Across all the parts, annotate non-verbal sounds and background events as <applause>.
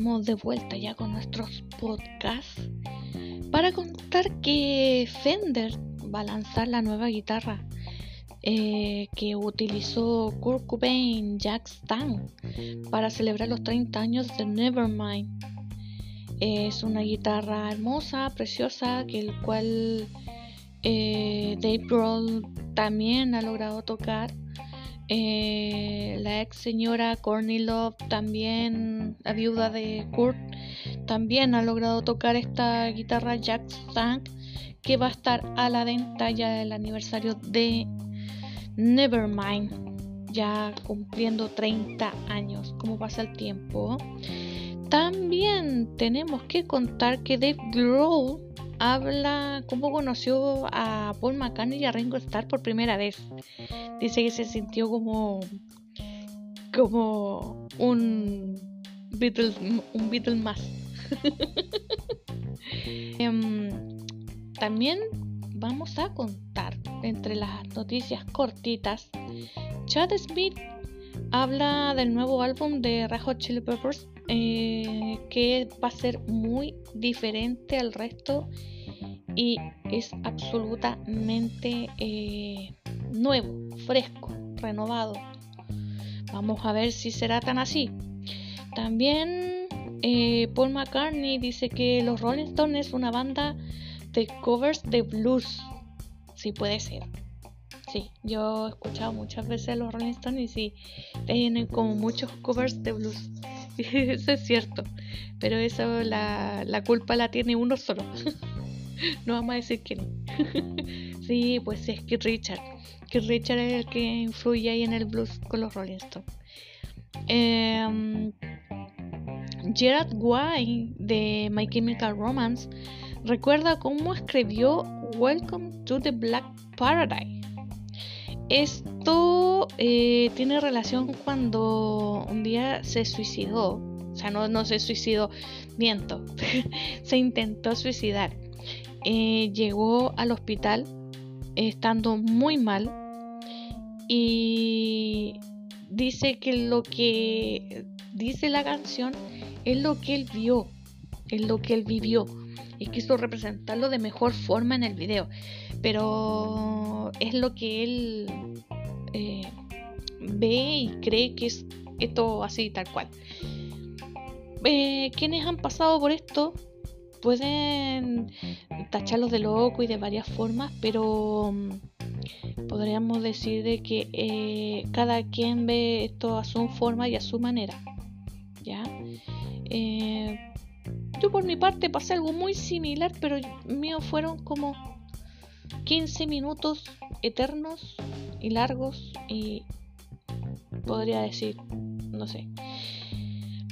de vuelta ya con nuestros podcasts para contar que Fender va a lanzar la nueva guitarra eh, que utilizó Kurt Cobain, Jack Stan para celebrar los 30 años de Nevermind. Es una guitarra hermosa, preciosa, que el cual eh, Dave Grohl también ha logrado tocar eh, la ex señora Courtney Love, también la viuda de Kurt, también ha logrado tocar esta guitarra Jack Stank que va a estar a la venta ya del aniversario de Nevermind, ya cumpliendo 30 años, como pasa el tiempo. También tenemos que contar que Dave Grohl habla cómo conoció a Paul McCartney y a Ringo Starr por primera vez. Dice que se sintió como como un Beatles, un Beatle más. <laughs> Em, también vamos a contar entre las noticias cortitas. Chad Smith habla del nuevo álbum de Hot Chili Peppers eh, que va a ser muy diferente al resto y es absolutamente eh, nuevo, fresco, renovado. Vamos a ver si será tan así. También eh, Paul McCartney dice que los Rolling Stones es una banda de covers de blues. Sí puede ser. Sí, yo he escuchado muchas veces los Rolling Stones y sí, tienen como muchos covers de blues. <laughs> eso es cierto. Pero eso la, la culpa la tiene uno solo. <laughs> no vamos a decir no. <laughs> sí, pues es que Richard. Que Richard es el que influye ahí en el blues con los Rolling Stones. Em, Gerard Way de My Chemical Romance recuerda cómo escribió Welcome to the Black Paradise. Esto eh, tiene relación cuando un día se suicidó. O sea, no, no se suicidó, miento. <laughs> se intentó suicidar. Eh, llegó al hospital estando muy mal y dice que lo que dice la canción es lo que él vio, es lo que él vivió y quiso representarlo de mejor forma en el video, pero es lo que él eh, ve y cree que es esto así tal cual. Eh, quienes han pasado por esto pueden tacharlos de loco y de varias formas, pero mm, podríamos decir de que eh, cada quien ve esto a su forma y a su manera. ¿ya? Eh, yo por mi parte pasé algo muy similar, pero mío fueron como 15 minutos eternos y largos y podría decir, no sé.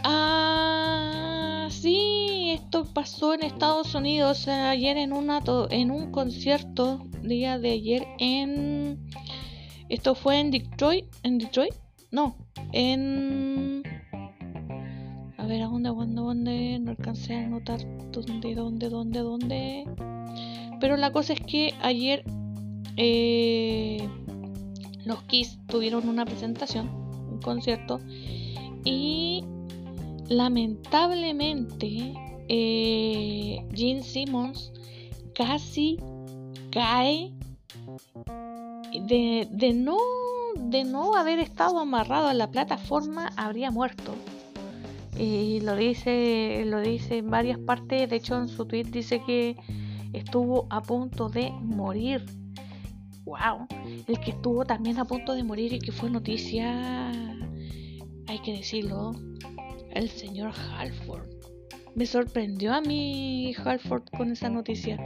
Ah, sí, esto pasó en Estados Unidos ayer en, una, en un concierto, día de ayer en... Esto fue en Detroit, en Detroit, no, en... A ver, ¿a dónde, dónde, dónde? No alcancé a notar dónde, dónde, dónde, dónde. Pero la cosa es que ayer eh, los Kiss tuvieron una presentación, un concierto, y lamentablemente eh, Gene Simmons casi cae de, de, no de no haber estado amarrado a la plataforma habría muerto y lo dice lo dice en varias partes de hecho en su tweet dice que estuvo a punto de morir wow el que estuvo también a punto de morir y que fue noticia hay que decirlo el señor Halford. Me sorprendió a mí Halford con esa noticia.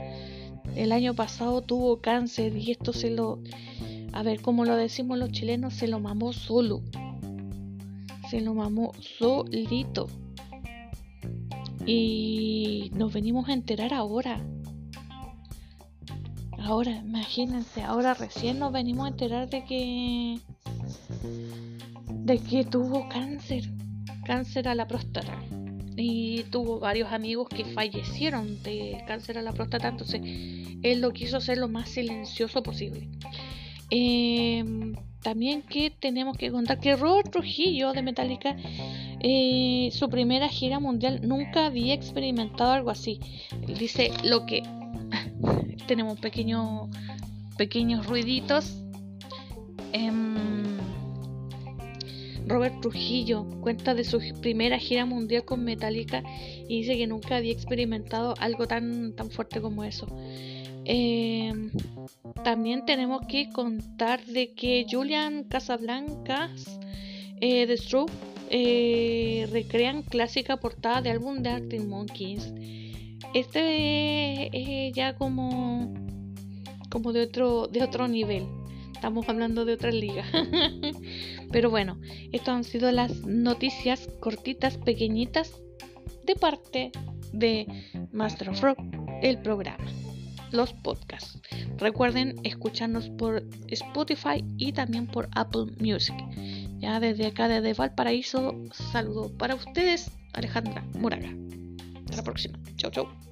El año pasado tuvo cáncer y esto se lo... A ver, como lo decimos los chilenos, se lo mamó solo. Lo mamó solito. Y nos venimos a enterar ahora. Ahora, imagínense, ahora recién nos venimos a enterar de que... De que tuvo cáncer cáncer a la próstata y tuvo varios amigos que fallecieron de cáncer a la próstata, entonces él lo quiso hacer lo más silencioso posible. Em, también que tenemos que contar que Robert Trujillo de Metallica eh, su primera gira mundial. Nunca había experimentado algo así. dice lo que <laughs> tenemos pequeños ruiditos. Em, Robert Trujillo cuenta de su primera gira mundial con Metallica y dice que nunca había experimentado algo tan, tan fuerte como eso. Em, también tenemos que contar de que Julian Casablancas eh, de Stroop eh, recrean clásica portada de álbum de Arctic Monkeys. Este es ya como, como de otro, de otro nivel. Estamos hablando de otra liga. <laughs> Pero bueno, estas han sido las noticias cortitas, pequeñitas, de parte de Master of Rock, el programa los podcasts. Recuerden escucharnos por Spotify y también por Apple Music. Ya desde acá, desde Valparaíso, saludo para ustedes, Alejandra Moraga. Hasta la próxima. Chau, chau.